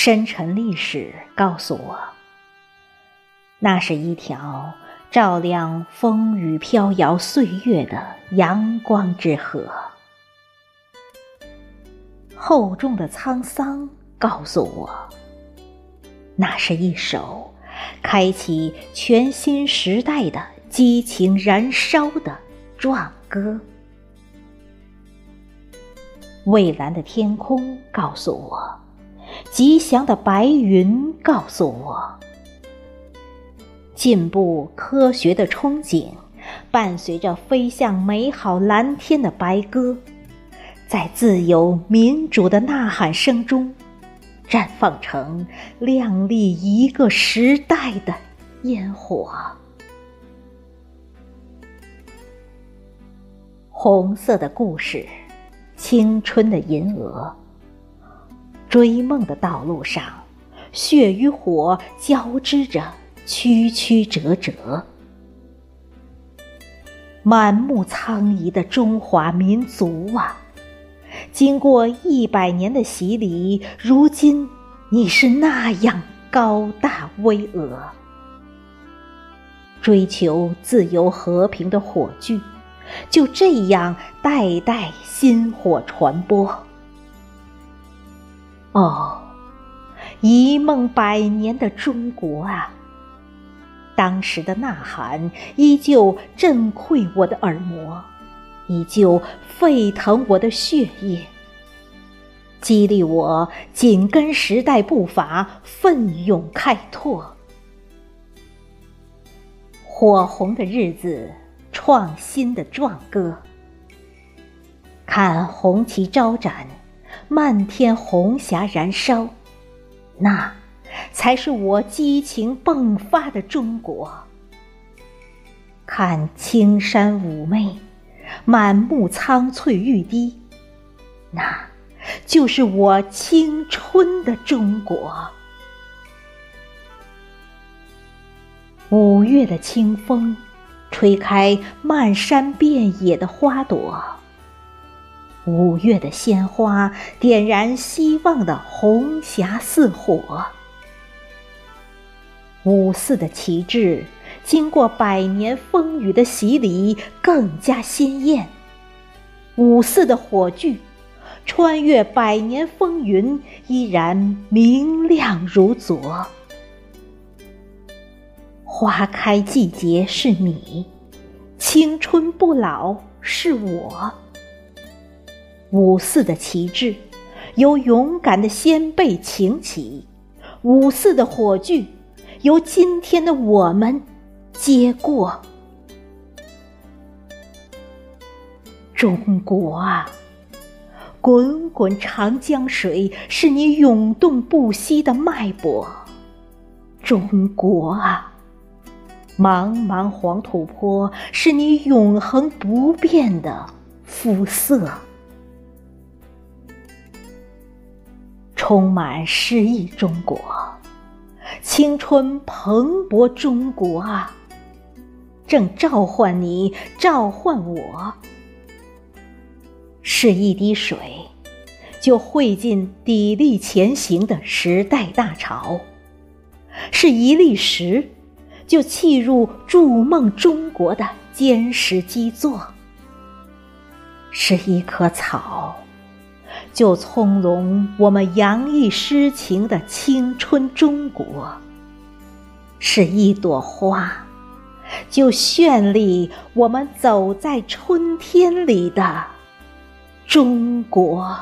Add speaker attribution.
Speaker 1: 深沉历史告诉我，那是一条照亮风雨飘摇岁月的阳光之河。厚重的沧桑告诉我，那是一首开启全新时代的激情燃烧的壮歌。蔚蓝的天空告诉我。吉祥的白云告诉我，进步科学的憧憬，伴随着飞向美好蓝天的白鸽，在自由民主的呐喊声中，绽放成亮丽一个时代的烟火。红色的故事，青春的银鹅。追梦的道路上，血与火交织着，曲曲折折。满目苍夷的中华民族啊，经过一百年的洗礼，如今你是那样高大巍峨。追求自由和平的火炬，就这样代代薪火传播。哦，一梦百年的中国啊！当时的呐喊依旧震溃我的耳膜，依旧沸腾我的血液，激励我紧跟时代步伐，奋勇开拓。火红的日子，创新的壮歌，看红旗招展。漫天红霞燃烧，那才是我激情迸发的中国。看青山妩媚，满目苍翠欲滴，那就是我青春的中国。五月的清风，吹开漫山遍野的花朵。五月的鲜花点燃希望的红霞似火，五四的旗帜经过百年风雨的洗礼更加鲜艳，五四的火炬穿越百年风云依然明亮如昨。花开季节是你，青春不老是我。五四的旗帜，由勇敢的先辈擎起；五四的火炬，由今天的我们接过。中国啊，滚滚长江水是你涌动不息的脉搏；中国啊，茫茫黄土坡是你永恒不变的肤色。充满诗意，中国，青春蓬勃，中国啊，正召唤你，召唤我。是一滴水，就汇进砥砺前行的时代大潮；是一粒石，就砌入筑梦中国的坚实基座；是一棵草。就从容我们洋溢诗情的青春中国，是一朵花，就绚丽我们走在春天里的中国。